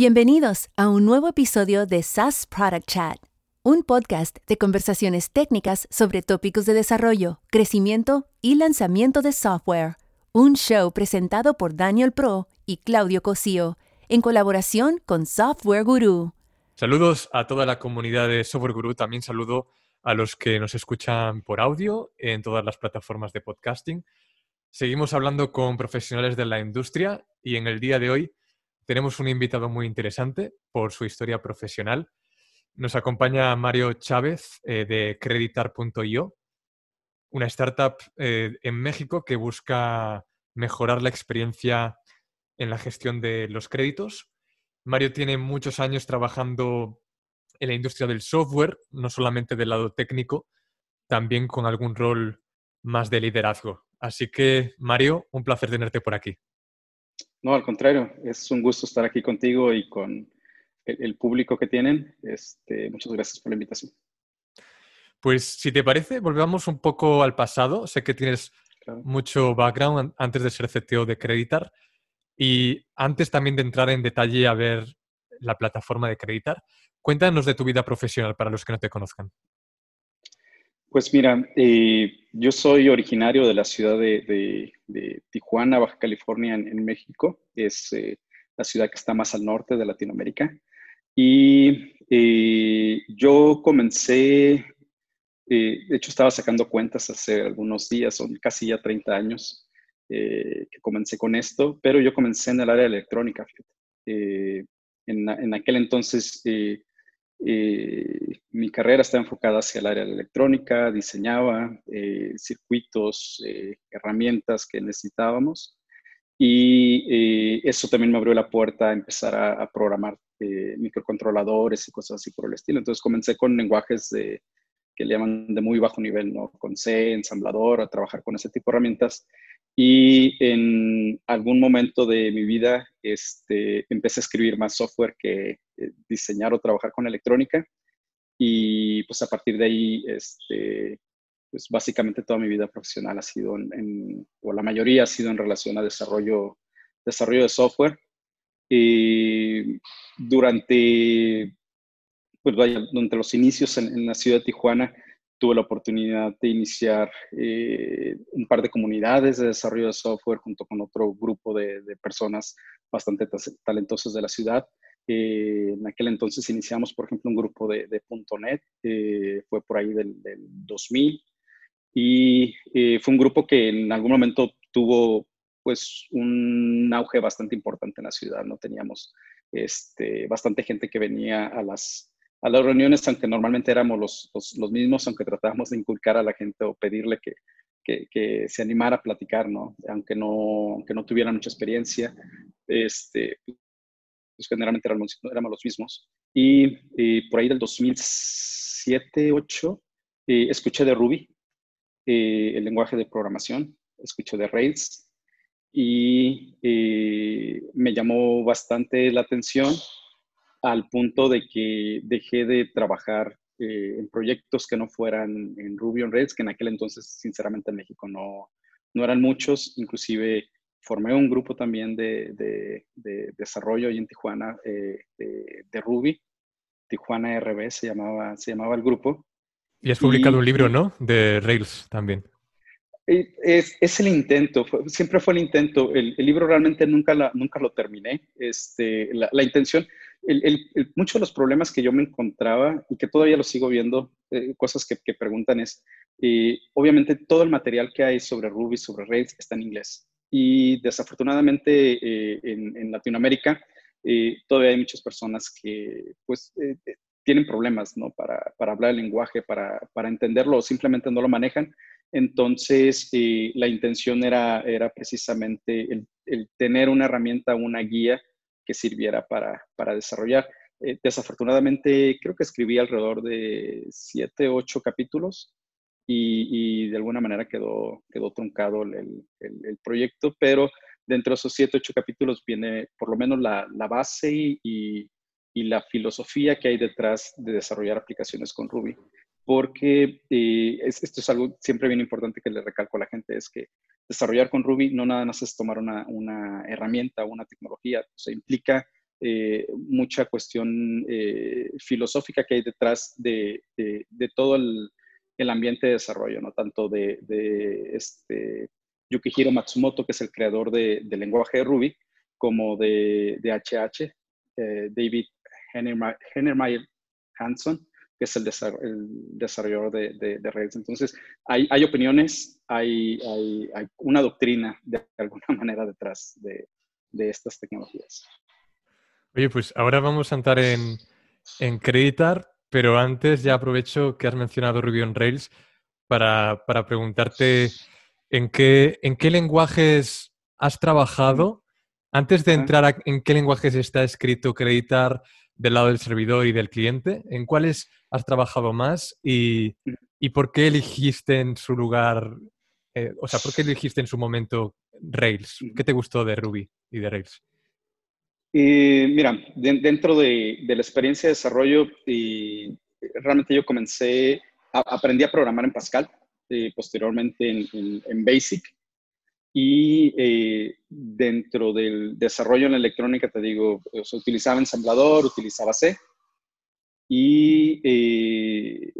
Bienvenidos a un nuevo episodio de SaaS Product Chat, un podcast de conversaciones técnicas sobre tópicos de desarrollo, crecimiento y lanzamiento de software. Un show presentado por Daniel Pro y Claudio Cosío, en colaboración con Software Guru. Saludos a toda la comunidad de Software Guru. También saludo a los que nos escuchan por audio en todas las plataformas de podcasting. Seguimos hablando con profesionales de la industria y en el día de hoy tenemos un invitado muy interesante por su historia profesional. Nos acompaña Mario Chávez eh, de Creditar.io, una startup eh, en México que busca mejorar la experiencia en la gestión de los créditos. Mario tiene muchos años trabajando en la industria del software, no solamente del lado técnico, también con algún rol más de liderazgo. Así que, Mario, un placer tenerte por aquí. No, al contrario, es un gusto estar aquí contigo y con el, público que tienen. Este, muchas gracias por la invitación. Pues si te parece, volvamos un poco al pasado. Sé que tienes mucho background antes de ser CTO de Creditar y antes también de entrar en detalle a ver la plataforma de Creditar. Cuéntanos de tu vida profesional para los que no te conozcan. Pues mira, eh, yo soy originario de la ciudad de, Tijuana, Baja California, en, México. Es eh, la ciudad que está más al norte de Latinoamérica. Y eh, yo comencé, de hecho estaba sacando cuentas hace algunos días, son casi ya 30 años que comencé con esto, pero yo comencé en el área electrónica. En, en, aquel entonces eh, mi carrera está enfocada hacia el área de electrónica, diseñaba eh, circuitos, eh, herramientas que necesitábamos y eso también me abrió la puerta a empezar a, programar microcontroladores y cosas así por el estilo. Entonces comencé con lenguajes de, que le llaman de muy bajo nivel, ¿no? Con C, ensamblador, a trabajar con ese tipo de herramientas y en algún momento de mi vida este, empecé a escribir más software que eh, diseñar o trabajar con electrónica. Y pues a partir de ahí, este, pues básicamente toda mi vida profesional ha sido en, o la mayoría ha sido en relación a desarrollo, desarrollo de software. Y durante, pues vaya, durante los inicios en, en la ciudad de Tijuana, tuve la oportunidad de iniciar eh, un par de comunidades de desarrollo de software junto con otro grupo de, personas bastante talentosas de la ciudad. Eh, en aquel entonces iniciamos, por ejemplo, un grupo de, .NET, eh, fue por ahí del, 2000, y fue un grupo que en algún momento tuvo pues un auge bastante importante en la ciudad, ¿no? Teníamos este, bastante gente que venía a las, a las reuniones, aunque normalmente éramos los, los, mismos, aunque tratábamos de inculcar a la gente o pedirle que, que, se animara a platicar, ¿no? Aunque no, aunque no tuviera mucha experiencia, este, pues generalmente éramos, éramos los mismos. Y, por ahí del 2007, 2008, eh, escuché de Ruby, eh, el lenguaje de programación, escuché de Rails y eh, me llamó bastante la atención al punto de que dejé de trabajar eh, en proyectos que no fueran en Ruby on Rails, que en aquel entonces, sinceramente, en México no, no eran muchos. Inclusive formé un grupo también de, de, desarrollo ahí en Tijuana eh, de, Ruby. Tijuana RB se llamaba, se llamaba el grupo. Y has publicado un libro, ¿no? De Rails también. Es, es, el intento, siempre fue el intento. El, libro realmente nunca, la, nunca lo terminé. Este, la, la intención, muchos de los problemas que yo me encontraba y que todavía lo sigo viendo, eh, cosas que, que, preguntan es, eh, obviamente todo el material que hay sobre Ruby, sobre Rails, está en inglés. Y desafortunadamente eh, en, en, Latinoamérica todavía hay muchas personas que pues tienen problemas ¿no? para, para hablar el lenguaje, para, para, entenderlo o simplemente no lo manejan. Entonces, la intención era, era precisamente el, tener una herramienta, una guía que sirviera para, para desarrollar. Eh, desafortunadamente, creo que escribí alrededor de siete, ocho capítulos y, y de alguna manera quedó, quedó truncado el, el, proyecto, pero dentro de esos siete, ocho capítulos viene por lo menos la, la base y, y, la filosofía que hay detrás de desarrollar aplicaciones con Ruby. Porque eh, esto es algo siempre bien importante que le recalco a la gente, es que desarrollar con Ruby no nada más es tomar una, una herramienta, una tecnología, o implica mucha cuestión filosófica que hay detrás de, todo el, ambiente de desarrollo, ¿no? Tanto de, este, Yukihiro Matsumoto, que es el creador del lenguaje de Ruby, como de, HH, David Hennermeyer Hanson, que es el, desarrollador de, redes. Entonces, hay, opiniones, hay, una doctrina de alguna manera detrás de, estas tecnologías. Oye, pues ahora vamos a entrar en, en Creditar, pero antes ya aprovecho que has mencionado Ruby on Rails para, preguntarte en qué, en qué lenguajes has trabajado. Antes de entrar en qué lenguajes está escrito Creditar, del lado del servidor y del cliente? ¿En cuáles has trabajado más y, por qué elegiste en su lugar, eh, o sea, por qué elegiste en su momento Rails? ¿Qué te gustó de Ruby y de Rails? mira, dentro de, la experiencia de desarrollo, y realmente yo comencé, aprendí a programar en Pascal, eh, posteriormente en Basic, y eh, dentro del desarrollo en electrónica, te digo, se utilizaba ensamblador, utilizaba C. Y eh,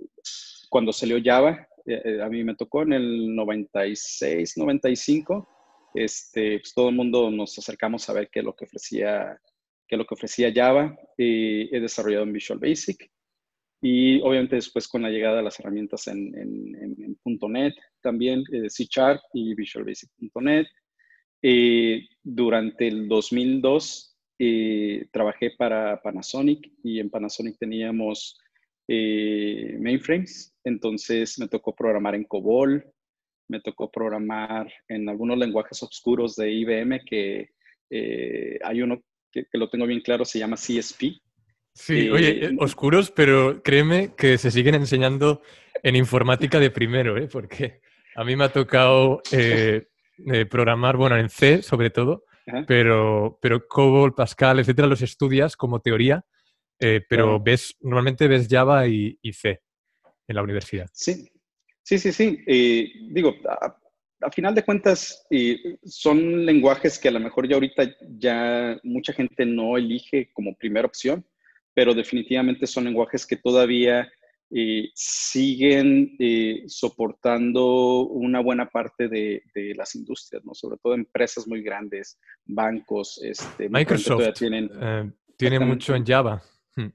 cuando salió Java, eh, a mí me tocó en el 96, 95, este, pues todo el mundo nos acercamos a ver qué es lo que ofrecía, qué es lo que ofrecía Java. he desarrollado en Visual Basic. Y obviamente después con la llegada de las herramientas en, en, .NET también, eh, C Sharp y Visual Basic.NET. Eh, durante el 2002 eh, trabajé para Panasonic y en Panasonic teníamos eh, mainframes, entonces me tocó programar en COBOL, me tocó programar en algunos lenguajes oscuros de IBM que hay uno que, que, lo tengo bien claro, se llama CSP, Sí, oye, eh, oscuros, pero créeme que se siguen enseñando en informática de primero, ¿eh? porque a mí me ha tocado eh, eh, programar, bueno, en C sobre todo, pero, pero COBOL, Pascal, etcétera, los estudias como teoría, pero ves, normalmente ves Java y, C en la universidad. Sí, sí, sí, sí. digo, a, a, final de cuentas, son lenguajes que a lo mejor ya ahorita ya mucha gente no elige como primera opción pero definitivamente son lenguajes que todavía eh, siguen eh, soportando una buena parte de, las industrias, ¿no? Sobre todo empresas muy grandes, bancos. Este, Microsoft tienen, eh, tiene mucho en Java. Hmm.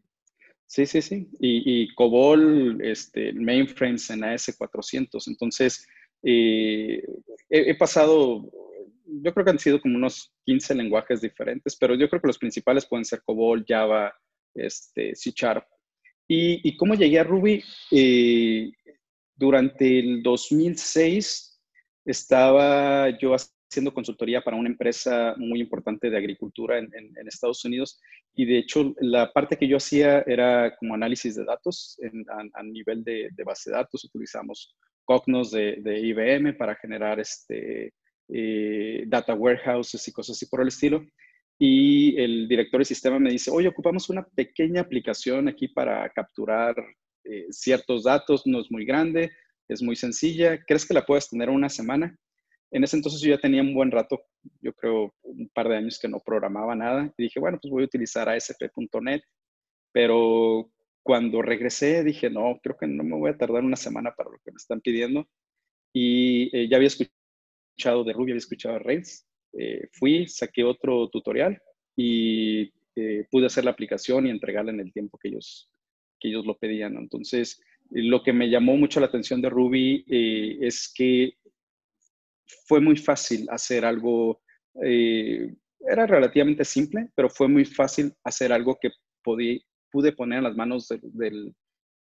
Sí, sí, sí. Y, COBOL, este, mainframes en AS400. Entonces, he, he, pasado, yo creo que han sido como unos 15 lenguajes diferentes, pero yo creo que los principales pueden ser COBOL, Java, este, C Sharp. ¿Y, cómo llegué a Ruby? Eh, durante el 2006 estaba yo haciendo consultoría para una empresa muy importante de agricultura en, Estados Unidos y de hecho la parte que yo hacía era como análisis de datos a, nivel de, base de datos. Utilizamos Cognos de, IBM para generar este, eh, data warehouses y cosas así por el estilo y el director de sistema me dice, oye, ocupamos una pequeña aplicación aquí para capturar eh, ciertos datos, no es muy grande, es muy sencilla, ¿crees que la puedes tener una semana? En ese entonces yo ya tenía un buen rato, yo creo un par de años que no programaba nada, y dije, bueno, pues voy a utilizar ASP.NET, pero cuando regresé dije, no, creo que no me voy a tardar una semana para lo que me están pidiendo, y eh, ya había escuchado de Ruby, había escuchado de Rails, eh, fui, saqué otro tutorial y eh, pude hacer la aplicación y entregarla en el tiempo que ellos, que ellos lo pedían. Entonces, lo que me llamó mucho la atención de Ruby eh, es que fue muy fácil hacer algo, era relativamente simple, pero fue muy fácil hacer algo que pude poner en las manos del,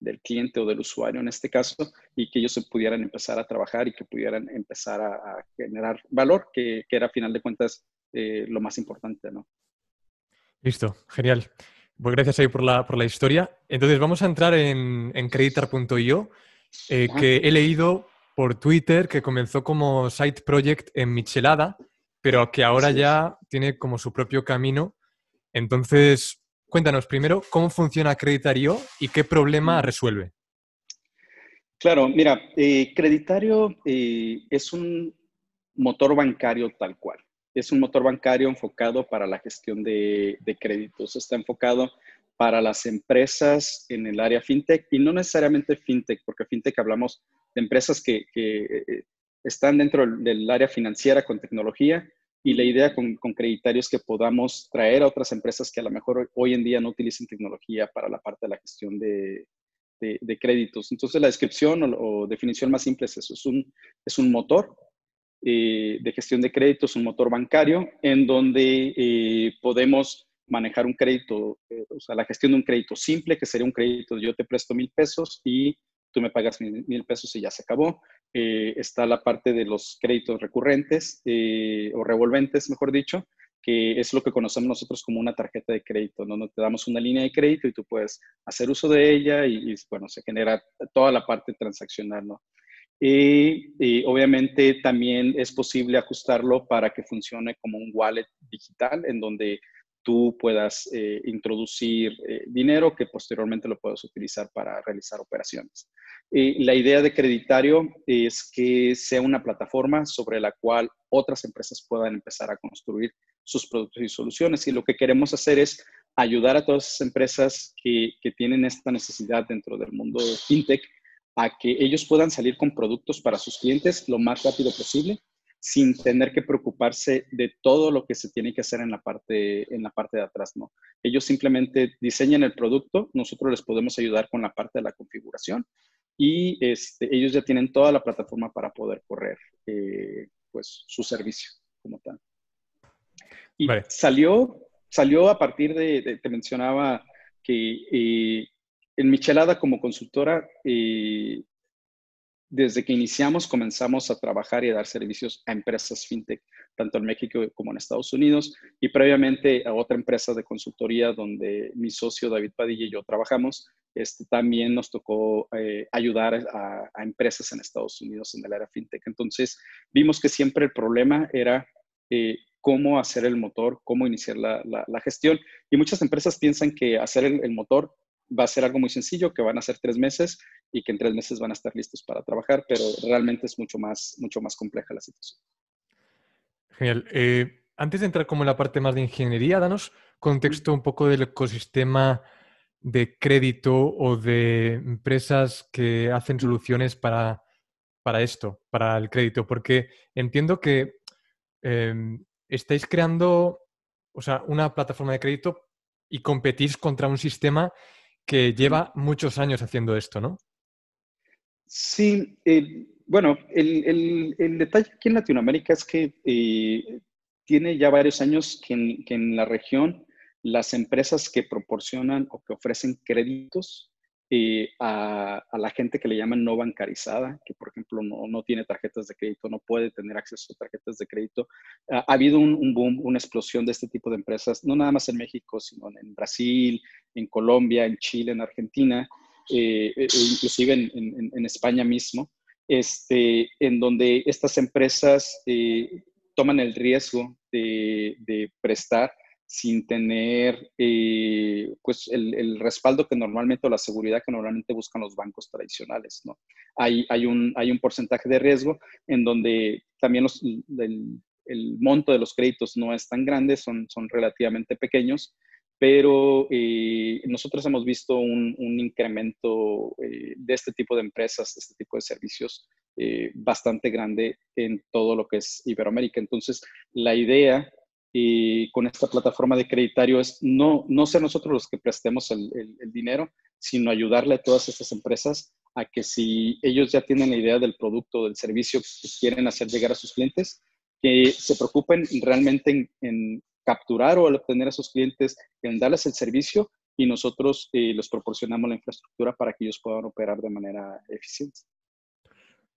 del cliente o del usuario en este caso, y que ellos pudieran empezar a trabajar y que pudieran empezar a, generar valor, que, que, era a final de cuentas eh, lo más importante, ¿no? Listo, genial. Pues gracias ahí por la, por la historia. Entonces vamos a entrar en, en creditar.io, eh, que he leído por Twitter que comenzó como side project en Michelada, pero que ahora ya tiene como su propio camino. Entonces, Cuéntanos primero cómo funciona Creditario y qué problema mm. resuelve. Claro, mira, eh, Creditario eh, es un motor bancario tal cual. es un motor bancario enfocado para la gestión de, créditos. Está enfocado para las empresas en el área fintech y no necesariamente fintech, porque fintech hablamos de empresas que, eh, están dentro del área financiera con tecnología y la idea con, con Creditario es que podamos traer a otras empresas que a lo mejor hoy en día no utilicen tecnología para la parte de la gestión de, de, créditos. Entonces, la descripción o, definición más simple es eso. Es un, es un motor eh, de gestión de créditos, un motor bancario, en donde eh, podemos manejar un crédito, eh, o sea, la gestión de un crédito simple, que sería un crédito, yo te presto mil pesos y tú me pagas mil, pesos y ya se acabó. Eh, está la parte de los créditos recurrentes eh, o revolventes, mejor dicho, que es lo que conocemos nosotros como una tarjeta de crédito, donde te damos una línea de crédito y tú puedes hacer uso de ella y, bueno, se genera toda la parte transaccional, ¿no? y, obviamente también es posible ajustarlo para que funcione como un wallet digital en donde tú puedas eh, introducir eh, dinero que posteriormente lo puedas utilizar para realizar operaciones. la idea de Creditario es que sea una plataforma sobre la cual otras empresas puedan empezar a construir sus productos y soluciones. Y lo que queremos hacer es ayudar a todas esas empresas que, que tienen esta necesidad dentro del mundo fintech a que ellos puedan salir con productos para sus clientes lo más rápido posible sin tener que preocuparse de todo lo que se tiene que hacer en la parte, en la parte de atrás, ¿no? Ellos simplemente diseñan el producto, nosotros les podemos ayudar con la parte de la configuración y este, ellos ya tienen toda la plataforma para poder correr eh, pues, su servicio como tal. Y salió, salió a partir de, te mencionaba que eh, en Michelada como consultora eh, desde que iniciamos comenzamos a trabajar y a dar servicios a empresas fintech, tanto en México como en Estados Unidos, y previamente a otra empresa de consultoría donde mi socio David Padilla y yo trabajamos. Este, también nos tocó eh, ayudar a, empresas en Estados Unidos en el área fintech. Entonces, vimos que siempre el problema era eh, cómo hacer el motor, cómo iniciar la, gestión. Y muchas empresas piensan que hacer el, el motor va a ser algo muy sencillo, que van a ser tres meses y que en tres meses van a estar listos para trabajar, pero realmente es mucho más, mucho más compleja la situación. Genial. Eh, antes de entrar como en la parte más de ingeniería, danos contexto un poco del ecosistema de crédito o de empresas que hacen soluciones para, para esto, para el crédito, porque entiendo que em, estáis creando o sea, una plataforma de crédito y competís contra un sistema que lleva muchos años haciendo esto, ¿no? Sí, eh, bueno, el, detalle aquí en Latinoamérica es que eh, tiene ya varios años que en, la región las empresas que proporcionan o que ofrecen créditos eh, a, la gente que le llaman no bancarizada, que por ejemplo no, tiene tarjetas de crédito, no puede tener acceso a tarjetas de crédito. ha habido un, boom, una explosión de este tipo de empresas, no nada más en México, sino en Brasil, en Colombia, en Chile, en Argentina, eh, e inclusive en, España mismo, este, en donde estas empresas eh, toman el riesgo de, prestar sin tener eh, pues el, respaldo que normalmente o la seguridad que normalmente buscan los bancos tradicionales. ¿no? Hay, hay, un, hay un porcentaje de riesgo en donde también los, el, el, monto de los créditos no es tan grande, son, son relativamente pequeños pero eh, nosotros hemos visto un, incremento eh, de este tipo de empresas, de este tipo de servicios bastante grande en todo lo que es Iberoamérica. Entonces, la idea con esta plataforma de creditario es no, no ser nosotros los que prestemos el, dinero, sino ayudarle a todas estas empresas a que si ellos ya tienen la idea del producto, del servicio que quieren hacer llegar a sus clientes, que se preocupen realmente en capturar o obtener a esos clientes, en darles el servicio y nosotros eh, les proporcionamos la infraestructura para que ellos puedan operar de manera eficiente.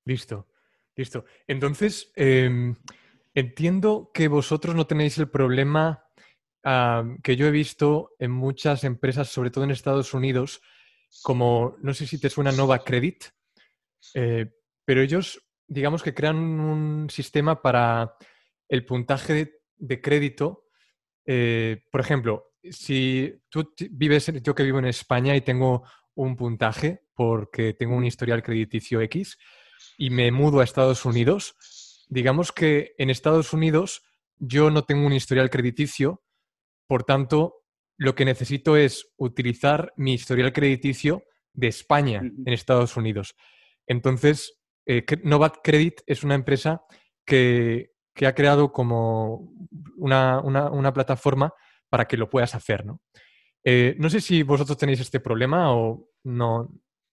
Listo, listo. Entonces, em, entiendo que vosotros no tenéis el problema que yo he visto en muchas empresas, sobre todo en Estados Unidos, como, no sé si te suena Nova Credit, eh, pero ellos, digamos que crean un sistema para el puntaje de crédito. Eh, por ejemplo, si tú vives, yo que vivo en España y tengo un puntaje porque tengo un historial crediticio X y me mudo a Estados Unidos, digamos que en Estados Unidos yo no tengo un historial crediticio, por tanto, lo que necesito es utilizar mi historial crediticio de España en Estados Unidos. Entonces, eh, Novat Credit es una empresa que, ha creado como una, plataforma para que lo puedas hacer, ¿no? Eh, no sé si vosotros tenéis este problema o no.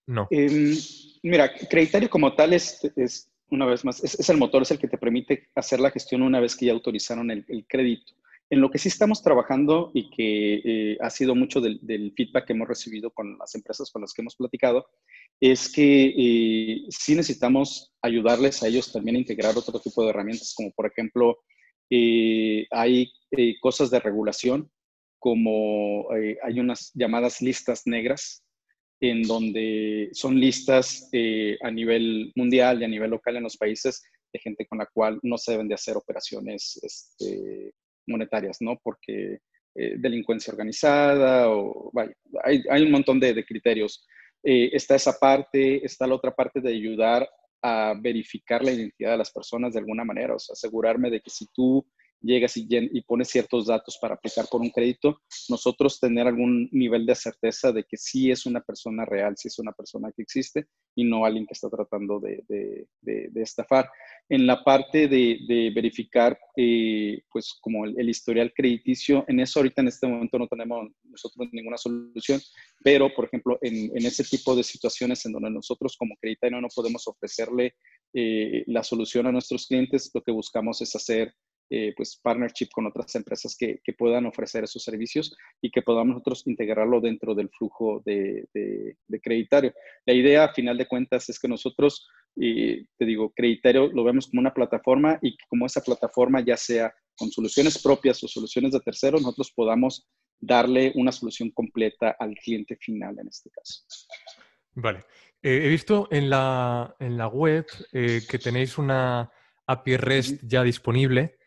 no. Em, mira, Creditario como tal es, es una vez más, es, el motor, es el que te permite hacer la gestión una vez que ya autorizaron el, crédito. En lo que sí estamos trabajando y que eh, ha sido mucho del, feedback que hemos recibido con las empresas con las que hemos platicado, es que eh, sí necesitamos ayudarles a ellos también a integrar otro tipo de herramientas, como por ejemplo, eh, hay cosas de regulación, como hay unas llamadas listas negras en donde son listas eh, a nivel mundial y a nivel local en los países de gente con la cual no se deben de hacer operaciones este, monetarias, ¿no? Porque eh, delincuencia organizada o, vaya, hay, hay, un montón de, de criterios. Eh, está esa parte, está la otra parte de ayudar a verificar la identidad de las personas de alguna manera, o sea, asegurarme de que si tú llegas y, y pones ciertos datos para aplicar por un crédito, nosotros tener algún nivel de certeza de que sí es una persona real, sí es una persona que existe y no alguien que está tratando de, de, estafar. En la parte de, verificar, eh, pues como el, historial crediticio, en eso ahorita en este momento no tenemos nosotros ninguna solución, pero por ejemplo, en, en ese tipo de situaciones en donde nosotros como creditario no podemos ofrecerle eh, la solución a nuestros clientes, lo que buscamos es hacer eh, pues partnership con otras empresas que, que, puedan ofrecer esos servicios y que podamos nosotros integrarlo dentro del flujo de, de, creditario. La idea, a final de cuentas, es que nosotros, eh, te digo, creditario lo vemos como una plataforma y que como esa plataforma, ya sea con soluciones propias o soluciones de terceros, nosotros podamos darle una solución completa al cliente final en este caso. Vale. Eh, he visto en la, en la web que tenéis una API REST ya disponible.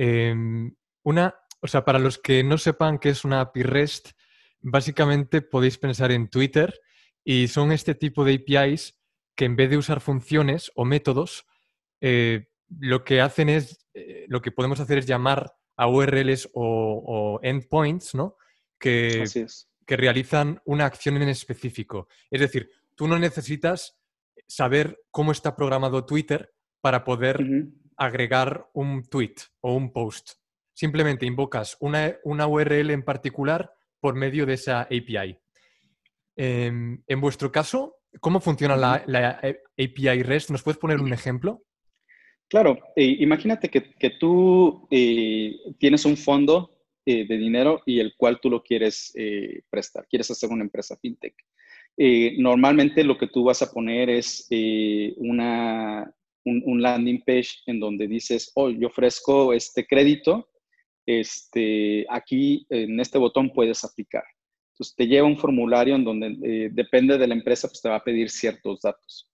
Em, una, o sea, para los que no sepan qué es una API REST, básicamente podéis pensar en Twitter y son este tipo de APIs que en vez de usar funciones o métodos, eh, lo que hacen es, eh, lo que podemos hacer es llamar a URLs o, endpoints, ¿no? Que, que realizan una acción en específico. Es decir, tú no necesitas saber cómo está programado Twitter para poder agregar un tweet o un post. Simplemente invocas una, URL en particular por medio de esa API. Em, en vuestro caso, ¿cómo funciona la, API REST? ¿Nos puedes poner un ejemplo? Claro, eh, imagínate que, tú eh, tienes un fondo eh, de dinero y el cual tú lo quieres prestar, quieres hacer una empresa fintech. normalmente lo que tú vas a poner es una, un, landing page en donde dices, oh, yo ofrezco este crédito, este, aquí en este botón puedes aplicar. Entonces te lleva un formulario en donde eh, depende de la empresa, pues te va a pedir ciertos datos.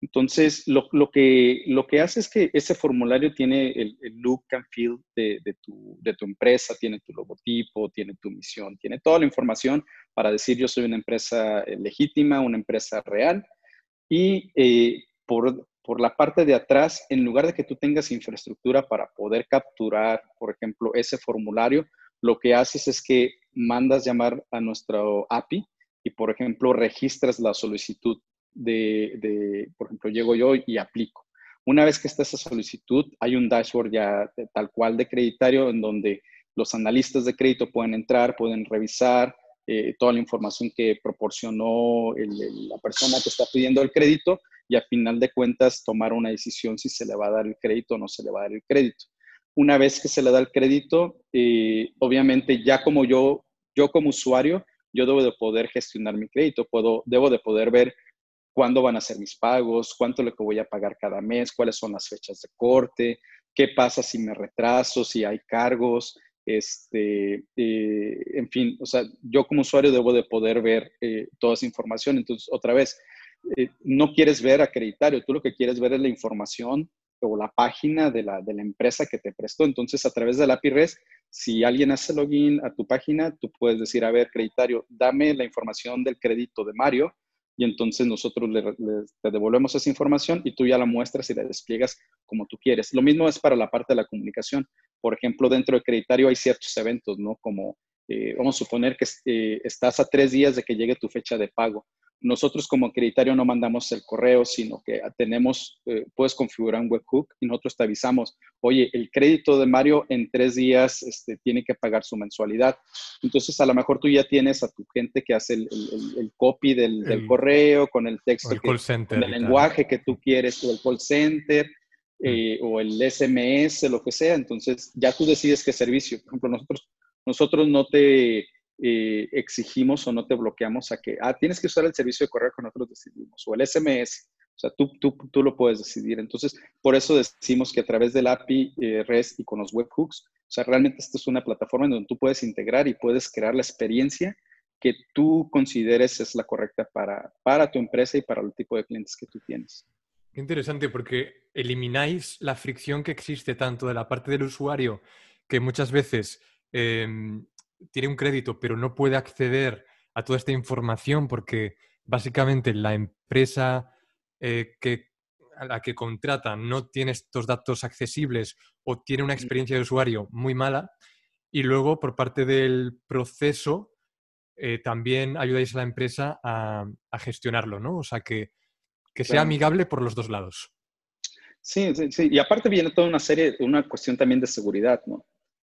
Entonces, lo, lo, que, lo que hace es que ese formulario tiene el, look and feel de, de, tu, de, tu, empresa, tiene tu logotipo, tiene tu misión, tiene toda la información para decir yo soy una empresa eh, legítima, una empresa real. Y eh, por, por la parte de atrás, en lugar de que tú tengas infraestructura para poder capturar, por ejemplo, ese formulario, lo que haces es que mandas llamar a nuestro API y, por ejemplo, registras la solicitud de, por ejemplo, llego yo y aplico. Una vez que está esa solicitud, hay un dashboard ya tal cual de creditario en donde los analistas de crédito pueden entrar, pueden revisar eh, toda la información que proporcionó la persona que está pidiendo el crédito y a final de cuentas tomar una decisión si se le va a dar el crédito o no se le va a dar el crédito. Una vez que se le da el crédito, eh, obviamente ya como yo, yo como usuario, yo debo de poder gestionar mi crédito, puedo, debo de poder ver cuándo van a ser mis pagos, cuánto lo que voy a pagar cada mes, cuáles son las fechas de corte, qué pasa si me retraso, si hay cargos, este, eh, en fin, o sea, yo como usuario debo de poder ver eh, toda esa información. Entonces, otra vez, eh, no quieres ver acreditario, tú lo que quieres ver es la información o la página de la, de la empresa que te prestó. Entonces, a través de la API REST, si alguien hace login a tu página, tú puedes decir, a ver, creditario, dame la información del crédito de Mario y entonces nosotros le, te devolvemos esa información y tú ya la muestras y la despliegas como tú quieres. Lo mismo es para la parte de la comunicación. Por ejemplo, dentro de Creditario hay ciertos eventos, ¿no? Como eh, vamos a suponer que eh, estás a tres días de que llegue tu fecha de pago. Nosotros como acreditario no mandamos el correo, sino que tenemos, eh, puedes configurar un webhook y nosotros te avisamos, oye, el crédito de Mario en tres días este, tiene que pagar su mensualidad. Entonces, a lo mejor tú ya tienes a tu gente que hace el, copy del, correo con el texto, el, call center el lenguaje que tú quieres, o el call center, mm. o el SMS, lo que sea. Entonces, ya tú decides qué servicio. Por ejemplo, nosotros nosotros no te eh, exigimos o no te bloqueamos a que, ah, tienes que usar el servicio de correo que nosotros decidimos o el SMS. O sea, tú, tú, tú lo puedes decidir. Entonces, por eso decimos que a través del API eh, REST y con los webhooks, o sea, realmente esta es una plataforma en donde tú puedes integrar y puedes crear la experiencia que tú consideres es la correcta para, para tu empresa y para el tipo de clientes que tú tienes. Qué interesante, porque elimináis la fricción que existe tanto de la parte del usuario, que muchas veces Em, tiene un crédito pero no puede acceder a toda esta información porque básicamente la empresa eh, que, a la que contrata no tiene estos datos accesibles o tiene una experiencia de usuario muy mala. Y luego, por parte del proceso, eh, también ayudáis a la empresa a, gestionarlo, ¿no? O sea, que, que sea amigable por los dos lados. Sí, sí, sí. Y aparte viene toda una serie, una cuestión también de seguridad, ¿no?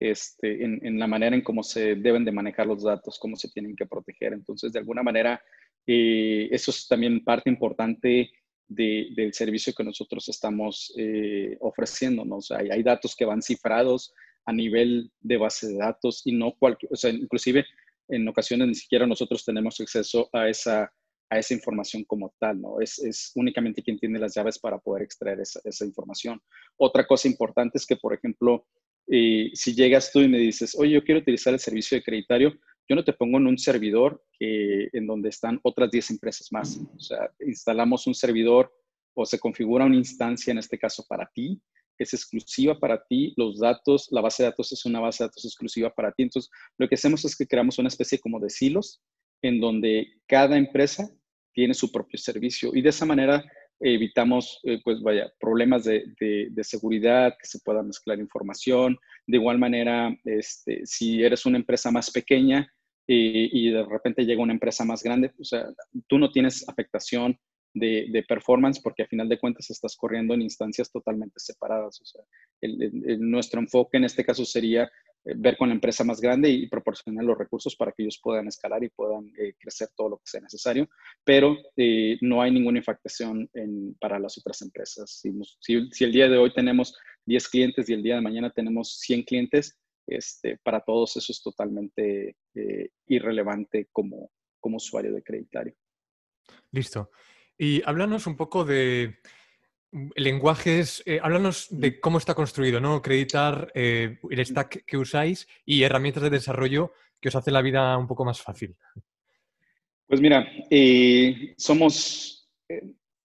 Este, en, la manera en cómo se deben de manejar los datos, cómo se tienen que proteger. Entonces, de alguna manera, eh, eso es también parte importante del servicio que nosotros estamos eh, ofreciendo. sea, hay, datos que van cifrados a nivel de base de datos y no cualquier, sea, inclusive en ocasiones ni siquiera nosotros tenemos acceso a esa, a esa información como tal, ¿no? Es, es únicamente quien tiene las llaves para poder extraer esa, esa información. Otra cosa importante es que, por ejemplo, y si llegas tú y me dices, oye, yo quiero utilizar el servicio de creditario, yo no te pongo en un servidor que, en donde están otras 10 empresas más. O sea, instalamos un servidor o se configura una instancia, en este caso para ti, que es exclusiva para ti. Los datos, la base de datos es una base de datos exclusiva para ti. Entonces, lo que hacemos es que creamos una especie como de silos en donde cada empresa tiene su propio servicio y de esa manera evitamos, eh, pues vaya, problemas de, de, seguridad, que se pueda mezclar información. De igual manera, este, si eres una empresa más pequeña eh, y de repente llega una empresa más grande, o sea, tú no tienes afectación de, de, performance porque a final de cuentas estás corriendo en instancias totalmente separadas. O sea, nuestro enfoque en este caso sería ver con la empresa más grande y proporcionar los recursos para que ellos puedan escalar y puedan eh, crecer todo lo que sea necesario, pero eh, no hay ninguna infactación para las otras empresas. Si, si, el día de hoy tenemos 10 clientes y el día de mañana tenemos 100 clientes, este, para todos eso es totalmente irrelevante como, como usuario de creditario. Listo. Y háblanos un poco de, lenguajes, eh, háblanos de cómo está construido, ¿no? Acreditar eh, el stack que usáis y herramientas de desarrollo que os hace la vida un poco más fácil. Pues mira, eh, somos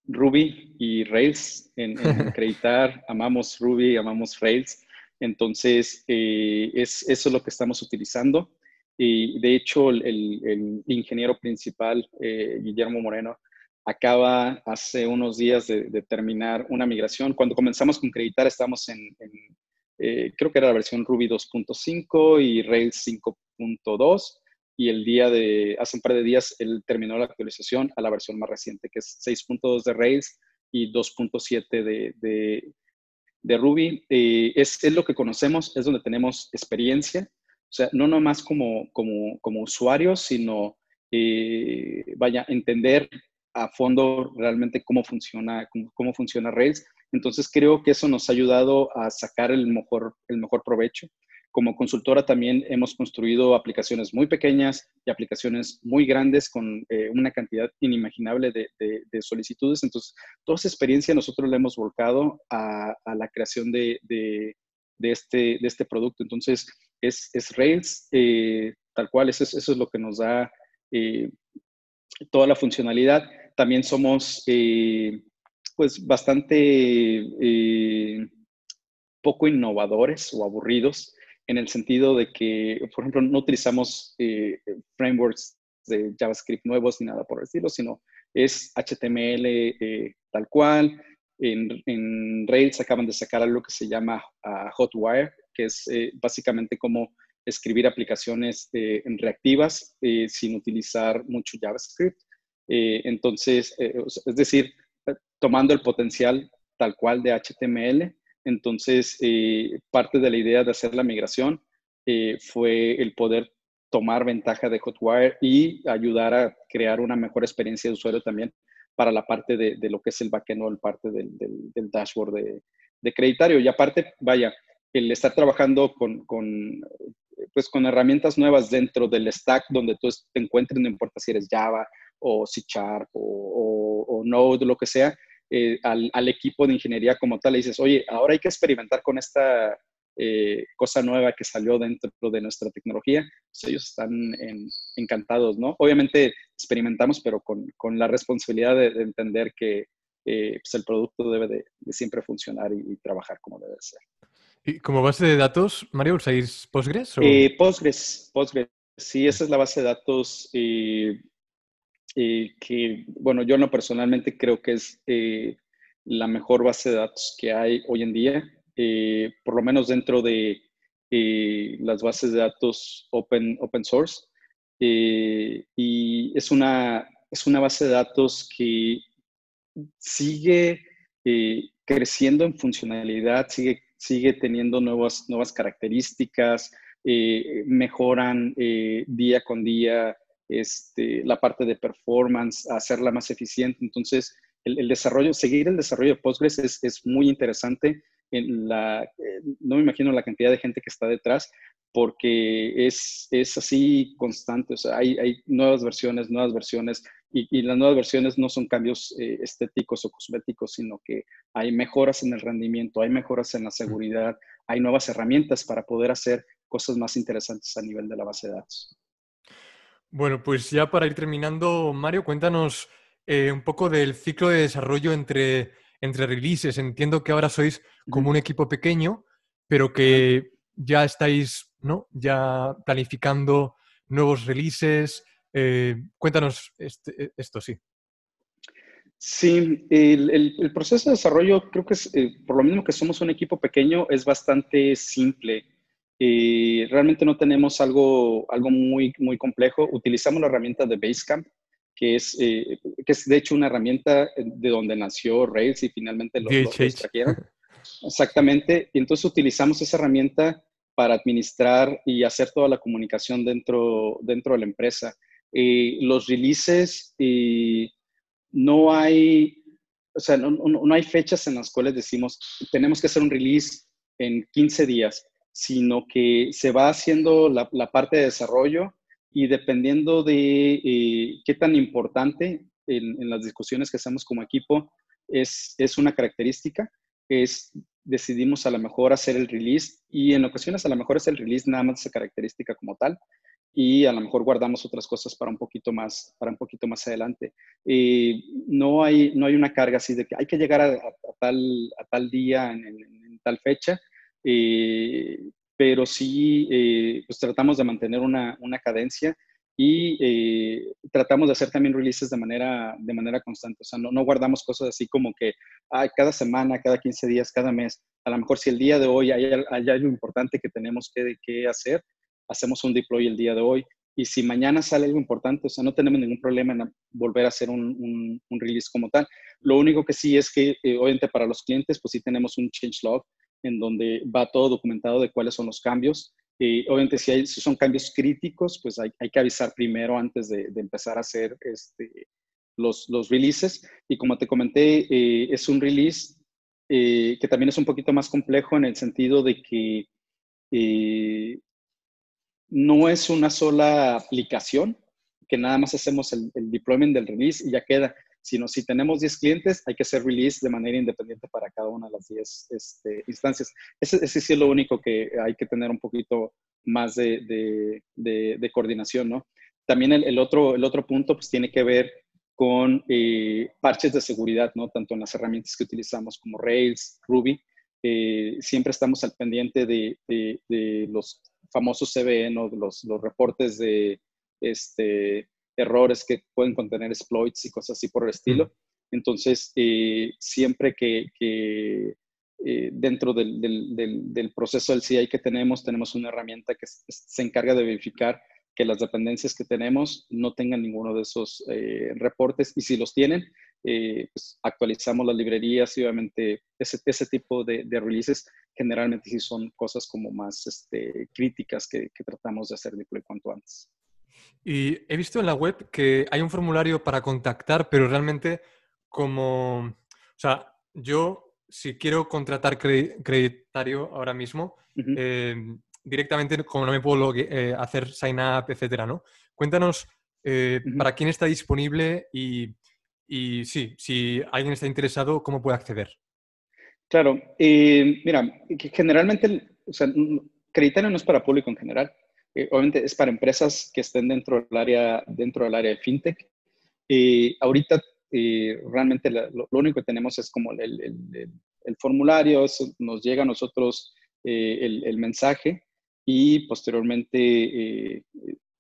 Ruby y Rails en, acreditar, amamos Ruby, amamos Rails, entonces es eso lo que estamos utilizando. Y de hecho, el, el ingeniero principal, Guillermo Moreno, acaba hace unos días de, terminar una migración. Cuando comenzamos con Creditar estamos en, eh, creo que era la versión Ruby 2.5 y Rails 5.2 y el día de, hace un par de días, él terminó la actualización a la versión más reciente, que es 6.2 de Rails y 2.7 de, de, Ruby. Eh, es, es, lo que conocemos, es donde tenemos experiencia, o sea, no nomás como, como, como usuarios, sino, eh, vaya, entender a fondo realmente cómo funciona, cómo, funciona Rails. Entonces creo que eso nos ha ayudado a sacar el mejor, el mejor provecho. Como consultora también hemos construido aplicaciones muy pequeñas y aplicaciones muy grandes con eh, una cantidad inimaginable de, solicitudes. Entonces, toda esa experiencia nosotros la hemos volcado a, la creación de, este, de este producto. Entonces, es, es Rails, eh, tal cual, eso es, eso es lo que nos da eh, toda la funcionalidad. También somos eh, pues bastante eh, poco innovadores o aburridos en el sentido de que, por ejemplo, no utilizamos eh, frameworks de JavaScript nuevos ni nada por el estilo, sino es HTML tal cual. En, Rails acaban de sacar algo que se llama uh, Hotwire, que es básicamente como escribir aplicaciones reactivas sin utilizar mucho JavaScript. Entonces, es decir, tomando el potencial tal cual de HTML. Entonces, parte de la idea de hacer la migración fue el poder tomar ventaja de Hotwire y ayudar a crear una mejor experiencia de usuario también para la parte de, lo que es el backend o el parte del, del, dashboard de, de, creditario. Y aparte, vaya, el estar trabajando con, con, pues con herramientas nuevas dentro del stack donde tú te encuentres, no importa si eres Java o C Sharp o, o, Node, lo que sea, eh, al, al, equipo de ingeniería como tal le dices, oye, ahora hay que experimentar con esta eh, cosa nueva que salió dentro de nuestra tecnología, pues ellos están encantados, ¿no? Obviamente experimentamos, pero con, con la responsabilidad de, entender que eh, pues el producto debe de, siempre funcionar y, trabajar como debe ser. ¿Y como base de datos, Mario, usáis Postgres? Eh, Postgres, Postgres. Sí, esa es la base de datos que, bueno, yo no personalmente creo que es la mejor base de datos que hay hoy en día. Eh, por lo menos dentro de eh, las bases de datos open, open source. Eh, y es una, es una base de datos que sigue creciendo en funcionalidad, sigue, sigue teniendo nuevas, nuevas características, mejoran día con día este, la parte de performance, hacerla más eficiente. Entonces, el, el, desarrollo, seguir el desarrollo de Postgres es, es muy interesante la, eh, no me imagino la cantidad de gente que está detrás, porque es, es así constante, o sea, hay, hay nuevas versiones, nuevas versiones, y, las nuevas versiones no son cambios eh, estéticos o cosméticos, sino que hay mejoras en el rendimiento, hay mejoras en la seguridad, hay nuevas herramientas para poder hacer cosas más interesantes a nivel de la base de datos. Bueno, pues ya para ir terminando, Mario, cuéntanos eh, un poco del ciclo de desarrollo entre entre releases. Entiendo que ahora sois como un equipo pequeño, pero que ya estáis, ¿no? Ya planificando nuevos releases. Eh, cuéntanos este, e, esto, sí. Sí, el, proceso de desarrollo creo que es, eh, por lo mismo que somos un equipo pequeño, es bastante simple. Eh, realmente no tenemos algo, algo muy, muy complejo. Utilizamos la herramienta de Basecamp, que es, eh, que es de hecho una herramienta de donde nació Rails y finalmente lo, lo trajeron. Exactamente. Y entonces utilizamos esa herramienta para administrar y hacer toda la comunicación dentro, dentro de la empresa. Eh, los releases, eh, no hay, o sea, no, no, hay fechas en las cuales decimos, tenemos que hacer un release en 15 días, sino que se va haciendo la, parte de desarrollo y dependiendo de eh, qué tan importante en, las discusiones que hacemos como equipo es, es una característica, es decidimos a lo mejor hacer el release y en ocasiones a lo mejor es el release nada más esa característica como tal y a lo mejor guardamos otras cosas para un poquito más, para un poquito más adelante. Eh, no, hay, no hay una carga así de que hay que llegar a, tal, a tal día en, tal fecha. Eh, pero sí eh, pues tratamos de mantener una, una cadencia y eh, tratamos de hacer también releases de manera, de manera constante. O sea, no, no guardamos cosas así como que ah, cada semana, cada 15 días, cada mes. A lo mejor si el día de hoy hay, hay algo importante que tenemos que, que, hacer, hacemos un deploy el día de hoy. Y si mañana sale algo importante, o sea, no tenemos ningún problema en volver a hacer un, un, un release como tal. Lo único que sí es que, eh, obviamente, para los clientes, pues sí tenemos un change log en donde va todo documentado de cuáles son los cambios. Y obviamente si, hay, son cambios críticos, pues hay, hay que avisar primero antes de, de, empezar a hacer este, los, los releases. Y como te comenté, eh, es un release eh, que también es un poquito más complejo en el sentido de que eh, no es una sola aplicación, que nada más hacemos el, el deployment del release y ya queda, sino si tenemos 10 clientes, hay que hacer release de manera independiente para cada una de las 10 este, instancias. Ese, ese, sí es lo único que hay que tener un poquito más de, coordinación, ¿no? También el, otro, el otro punto pues tiene que ver con eh, parches de seguridad, ¿no? Tanto en las herramientas que utilizamos como Rails, Ruby, eh, siempre estamos al pendiente de, los famosos CVE, ¿no? los, los reportes de, este, errores que pueden contener exploits y cosas así por el estilo. Entonces, eh, siempre que, eh, dentro del, proceso del CI que tenemos, tenemos una herramienta que se encarga de verificar que las dependencias que tenemos no tengan ninguno de esos eh, reportes y si los tienen, pues actualizamos las librerías y obviamente ese, ese tipo de, releases generalmente sí son cosas como más este, críticas que, que, tratamos de hacer deploy cuanto antes. Y he visto en la web que hay un formulario para contactar, pero realmente como, o sea, yo si quiero contratar creditario ahora mismo, em, directamente como no me puedo eh, hacer sign up, etcétera, ¿no? Cuéntanos eh, para quién está disponible y, y, sí, si alguien está interesado, ¿cómo puede acceder? Claro, eh, mira, generalmente, o sea, creditario no es para público en general. Obviamente es para empresas que estén dentro del área, dentro del área de fintech. ahorita realmente lo, único que tenemos es como el, formulario, nos llega a nosotros eh, el, mensaje y posteriormente eh,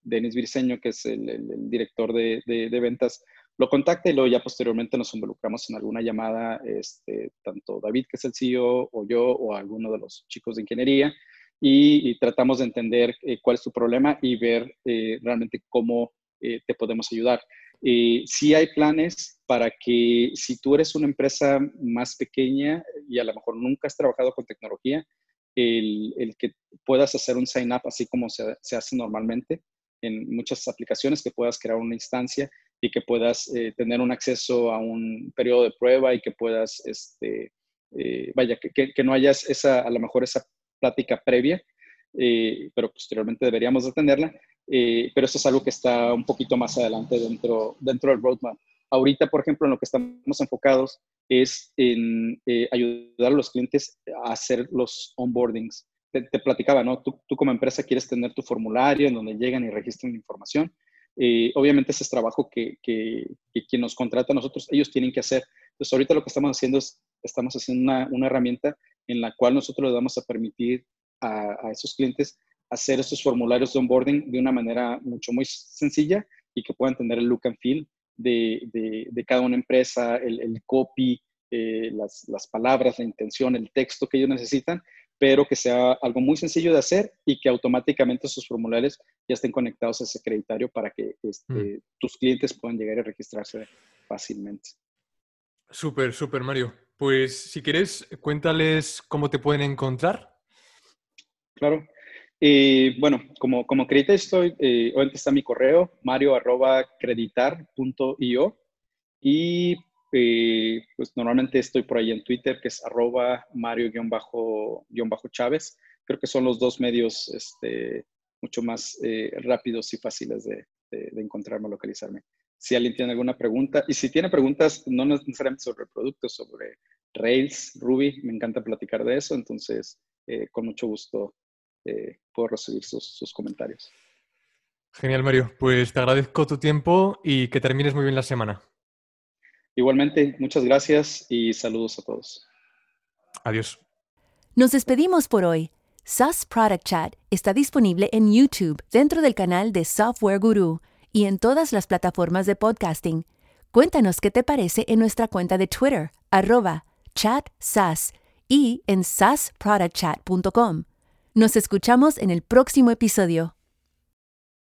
Denis Virseño, que es el, director de, de, ventas, lo contacta y luego ya posteriormente nos involucramos en alguna llamada, este, tanto David, que es el CEO, o yo, o alguno de los chicos de ingeniería, y, tratamos de entender eh, cuál es tu problema y ver realmente cómo te podemos ayudar. Eh, sí hay planes para que si tú eres una empresa más pequeña y a lo mejor nunca has trabajado con tecnología, el, que puedas hacer un sign up así como se, hace normalmente en muchas aplicaciones, que puedas crear una instancia y que puedas eh, tener un acceso a un periodo de prueba y que puedas, este, eh, vaya, que, que, no hayas esa, a lo mejor esa plática previa, pero posteriormente deberíamos de tenerla eh, pero eso es algo que está un poquito más adelante dentro, dentro del roadmap. Ahorita, por ejemplo, en lo que estamos enfocados es en eh, ayudar a los clientes a hacer los onboardings. Te, platicaba, ¿no? Tú, tú, como empresa quieres tener tu formulario en donde llegan y registran información. Eh, obviamente ese es trabajo que, que, quien nos contrata a nosotros, ellos tienen que hacer. Entonces, ahorita lo que estamos haciendo es, estamos haciendo una, una herramienta en la cual nosotros le vamos a permitir a, a esos clientes hacer estos formularios de onboarding de una manera mucho muy sencilla y que puedan tener el look and feel de, de, cada una empresa, el, el copy, eh, las, las, palabras, la intención, el texto que ellos necesitan, pero que sea algo muy sencillo de hacer y que automáticamente esos formularios ya estén conectados a ese creditario para que este, mm. tus clientes puedan llegar a registrarse fácilmente. Súper, súper, Mario. Pues si quieres, cuéntales cómo te pueden encontrar. Claro. Eh, bueno, como, como acredité estoy, eh, obviamente está mi correo, mario arroba creditar.io y eh, pues normalmente estoy por ahí en Twitter, que es arroba mario-chávez. Creo que son los dos medios este, mucho más eh, rápidos y fáciles de, de, de, encontrarme localizarme. Si alguien tiene alguna pregunta, y si tiene preguntas, no necesariamente sobre productos, sobre Rails, Ruby, me encanta platicar de eso, entonces con mucho gusto eh, puedo recibir sus, comentarios. Genial, Mario. Pues te agradezco tu tiempo y que termines muy bien la semana. Igualmente, muchas gracias y saludos a todos. Adiós. Nos despedimos por hoy. SAS Product Chat está disponible en YouTube dentro del canal de Software Guru y en todas las plataformas de podcasting. Cuéntanos qué te parece en nuestra cuenta de Twitter, arroba chatsas y en sasproductchat.com. Nos escuchamos en el próximo episodio.